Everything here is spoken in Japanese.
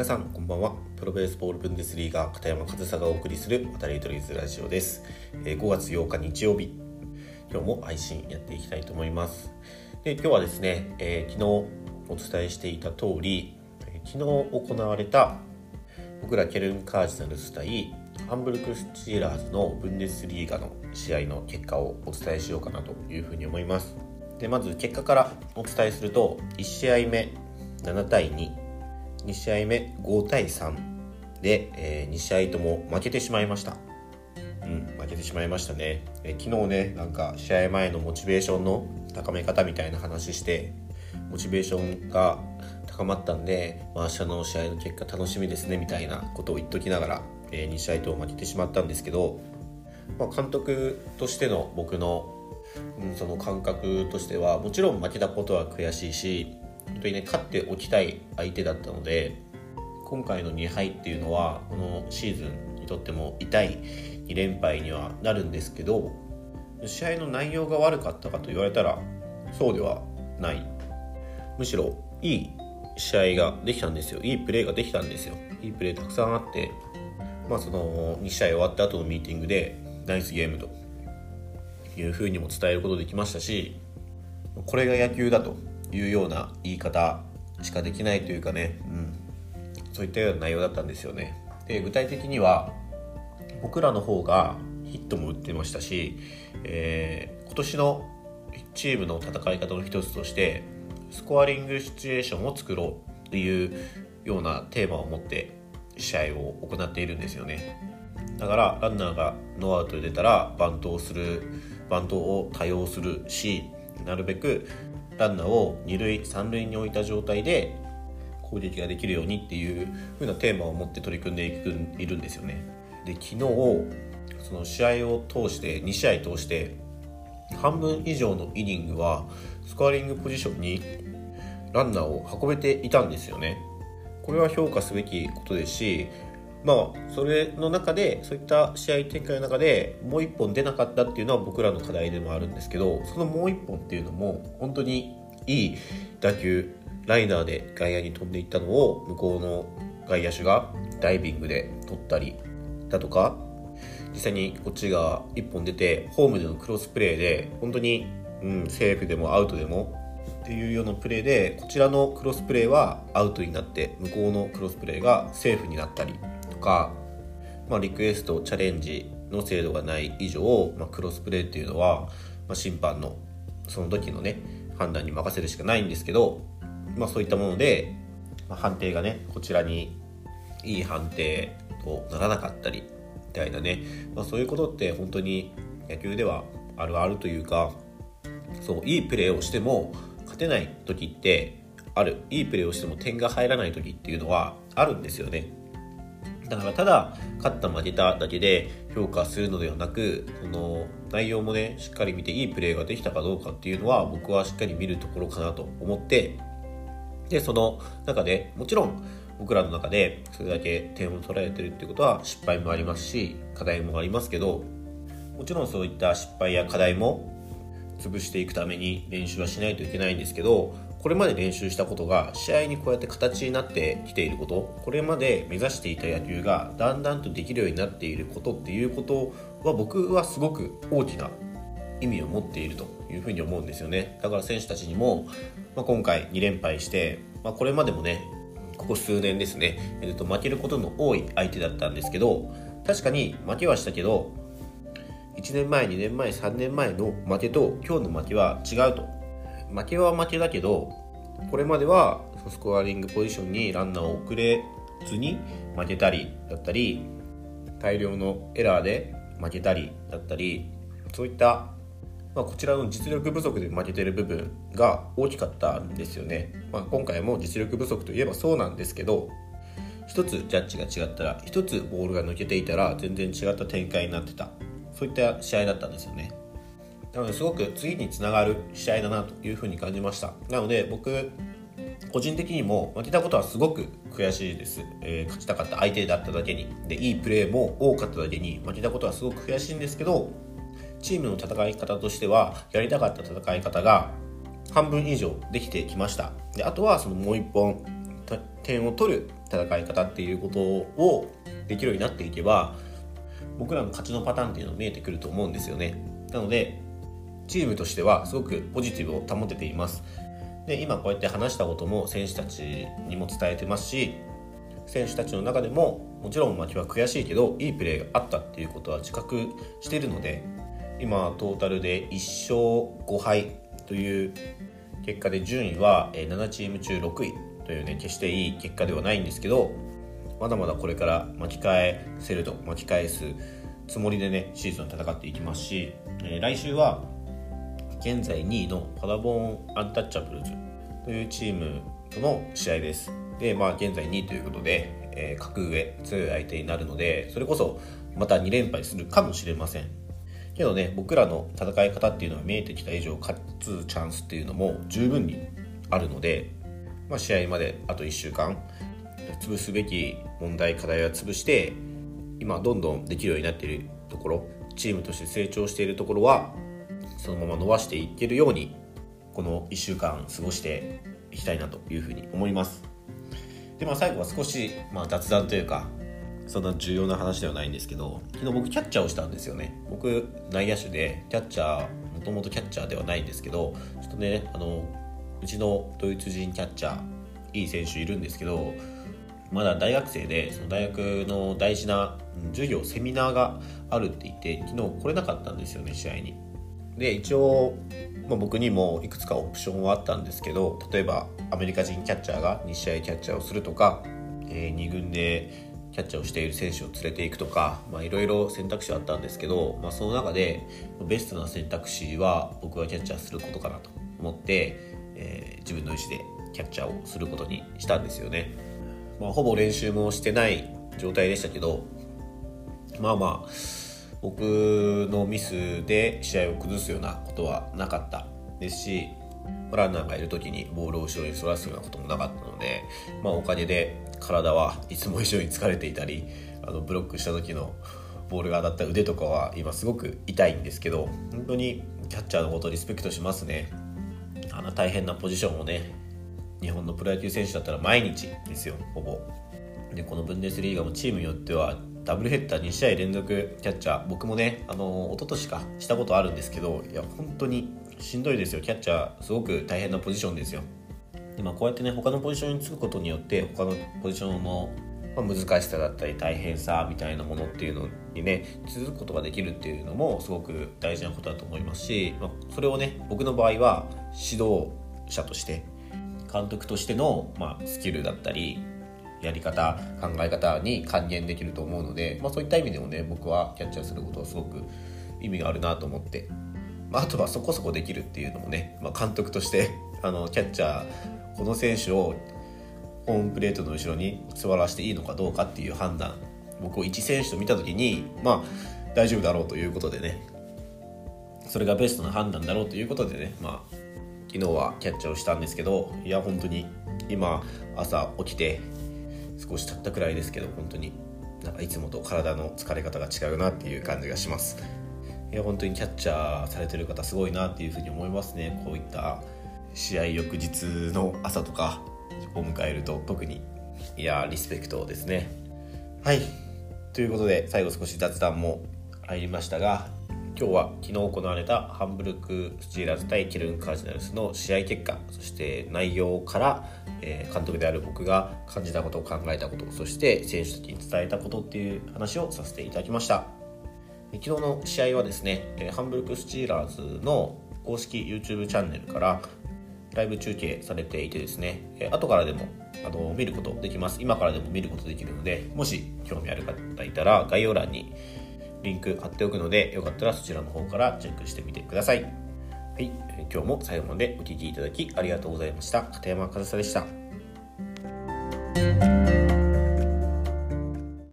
皆さんこんばんは。プロベースボールブンデスリーガー片山和沙がお送りする渡り鳥ズラジオです、え5月8日日曜日。今日も配信やっていきたいと思います。で今日はですね、えー、昨日お伝えしていた通り、昨日行われた僕らケルン・カージナルス対ハンブルクスチーラーズのブンデスリーガの試合の結果をお伝えしようかなというふうに思います。でまず結果からお伝えすると1試合目7対2 2試合目5対3で、えー、2試合とも負けてしまいました。うん負けてしまいましたね、えー、昨日ねなんか試合前のモチベーションの高め方みたいな話してモチベーションが高まったんで、まあ、明日の試合の結果楽しみですねみたいなことを言っときながら、えー、2試合とも負けてしまったんですけど、まあ、監督としての僕の、うん、その感覚としてはもちろん負けたことは悔しいし本当にね勝っておきたい相手だったので今回の2敗っていうのはこのシーズンにとっても痛い2連敗にはなるんですけど試合の内容が悪かったかと言われたらそうではない。むしろいい試合ができたんですよ。いいプレーができたんですよ。いいプレーたくさんあってまあその2試合終わった後のミーティングでナイスゲームというふうにも伝えることできましたしこれが野球だと。いうような言い方しかできないというかね、うん、そういったような内容だったんですよね。で具体的には僕らの方がヒットも打ってましたし、えー、今年のチームの戦い方の一つとしてスコアリングシチュエーションを作ろうというようなテーマを持って試合を行っているんですよね。だからランナーがノーアウトで出たらバントをするバントを多用するしなるべくランナーを2塁3塁に置いた状態で攻撃ができるようにっていう風なテーマを持って取り組んでいるんですよねで昨日その試合を通して2試合通して半分以上のイニングはスコアリングポジションにランナーを運べていたんですよね。これは評価すべきことですし、まあ、それの中でそういった試合展開の中でもう1本出なかったっていうのは僕らの課題でもあるんですけどそのもう1本っていうのも本当にいい打球ライナーで外野に飛んでいったのを向こうの外野手がダイビングで取ったりだとか実際にこっちが1本出てホームでのクロスプレーで本当に、うん、セーフでもアウトでもっていうようなプレーでこちらのクロスプレーはアウトになって向こうのクロスプレーがセーフになったりか、まあ、リクエストチャレンジの制度がない以上、まあ、クロスプレーっていうのは、まあ、審判のその時のね判断に任せるしかないんですけど、まあ、そういったもので、まあ、判定がねこちらにいい判定とならなかったりみたいなね、まあ、そういうことって本当に野球ではあるあるというかそういいプレーをしても勝てない時ってある。いいプレーをしても点が入らない時っていうのはあるんですよね。だからただ勝った負けただけで評価するのではなくその内容もねしっかり見ていいプレーができたかどうかっていうのは僕はしっかり見るところかなと思ってでその中でもちろん僕らの中でそれだけ点を取られてるってことは失敗もありますし課題もありますけどもちろんそういった失敗や課題も潰していくために練習はしないといけないんですけどこれまで練習したことが試合にこうやって形になってきていることこれまで目指していた野球がだんだんとできるようになっていることっていうことは僕はすごく大きな意味を持っているというふうに思うんですよね。だから選手たちにも、まあ、今回2連敗して、まあ、これまでもねここ数年ですね、えー、と負けることの多い相手だったんですけど確かに負けはしたけど1年前2年前3年前の負けと今日の負けは違うと負けは負けだけどこれまではスコアリングポジションにランナーを送れずに負けたりだったり大量のエラーで負けたりだったりそういったまあ、こちらの実力不足で負けてる部分が大きかったんですよね、まあ、今回も実力不足といえばそうなんですけど一つジャッジが違ったら一つボールが抜けていたら全然違った展開になってた。そういった試合だったんですよね。なのですごく次につながる試合だなというふうに感じました。なので僕個人的にも負けたことはすごく悔しいです、えー、勝ちたかった相手だっただけに。でいいプレーも多かっただけに負けたことはすごく悔しいんですけどチームの戦い方としてはやりたかった戦い方が半分以上できてきました。であとはそのもう一本点を取る戦い方っていうことをできるようになっていけば僕らの勝ちのパターンっていうのが見えてくると思うんですよね。なのでチームとしてはすごくポジティブを保てています。で今こうやって話したことも選手たちにも伝えてますし選手たちの中でももちろん負けは悔しいけどいいプレーがあったっていうことは自覚しているので今トータルで1勝5敗という結果で順位は7チーム中6位というね決していい結果ではないんですけどまだまだこれから巻き返せると巻き返すつもりでねシーズン戦っていきますし、え、来週は現在2位のパダボーンアンタッチャブルズというチームとの試合です。でまあ現在2位ということで、えー、格上強い相手になるのでそれこそまた2連敗するかもしれません。けどね僕らの戦い方っていうのは見えてきた以上勝つチャンスっていうのも十分にあるので、まあ、試合まであと1週間潰すべき問題課題は潰して今どんどんできるようになっているところチームとして成長しているところはそのまま伸ばしていけるようにこの1週間過ごしていきたいなというふうに思いますでまあ最後は少し、まあ、雑談というかそんな重要な話ではないんですけど昨日僕キャッチャーをしたんですよね僕内野手でキャッチャーもともとキャッチャーではないんですけどちょっとねあのうちのドイツ人キャッチャーいい選手いるんですけどまだ大学生でその大学の大事な授業セミナーがあるって言って昨日来れなかったんですよね試合に。で一応、まあ、僕にもいくつかオプションはあったんですけど例えばアメリカ人キャッチャーが2試合キャッチャーをするとか、えー、2軍でキャッチャーをしている選手を連れていくとかいろいろ選択肢はあったんですけど、まあ、その中でベストな選択肢は僕はキャッチャーすることかなと思って、えー、自分の意思でキャッチャーをすることにしたんですよね、まあ、ほぼ練習もしてない状態でしたけどまあまあ僕のミスで試合を崩すようなことはなかったですしランナーがいる時にボールを後ろにそらすようなこともなかったので、まあ、おかげで体はいつも以上に疲れていたりあのブロックした時のボールが当たった腕とかは今すごく痛いんですけど本当にキャッチャーのことをリスペクトしますね。あの大変なポジションをね日本のプロ野球選手だったら毎日ですよほぼ。でこのブンデスリーガもチームによってはダブルヘッダー2試合連続キャッチャー僕もねあの一昨年かしたことあるんですけどいや本当にしんどいですよ。キャッチャーすごく大変なポジションですよ。今こうやってね他のポジションにつくことによって他のポジションのま難しさだったり大変さみたいなものっていうのにね続くことができるっていうのもすごく大事なことだと思いますし、まあ、それをね僕の場合は指導者として監督としての、まあ、スキルだったりやり方考え方に還元できると思うので、まあ、そういった意味でもね僕はキャッチャーすることはすごく意味があるなと思って、まあ、あとはそこそこできるっていうのもね、まあ、監督として あのキャッチャーこの選手をホームプレートの後ろに座らせていいのかどうかっていう判断僕を1選手と見た時にまあ大丈夫だろうということでね。それがベストな判断だろうということでねまあ昨日はキャッチャーをしたんですけどいや本当に今朝起きて少し経ったくらいですけど本当に。なんかいつもと体の疲れ方が違うなっていう感じがします。いや本当にキャッチャーされてる方すごいなっていうふうに思いますね。こういった試合翌日の朝とかを迎えると特に。いやリスペクトですね。はい。ということで最後少し雑談も入りましたが今日は昨日行われたハンブルクスチーラーズ対ケルンカージナルスの試合結果そして内容からえ、監督である僕が感じたことを考えたことそして選手たちに伝えたことっていう話をさせていただきました。昨日の試合はですね、えハンブルクスチーラーズの公式 YouTube チャンネルからライブ中継されていてですね、え後からでもあの見ることできます。今からでも見ることできるのでもし興味ある方いたら概要欄にリンク貼っておくのでよかったらそちらの方からチェックしてみてください。はい、今日も最後までお聴きいただきありがとうございました。片山和沙でした。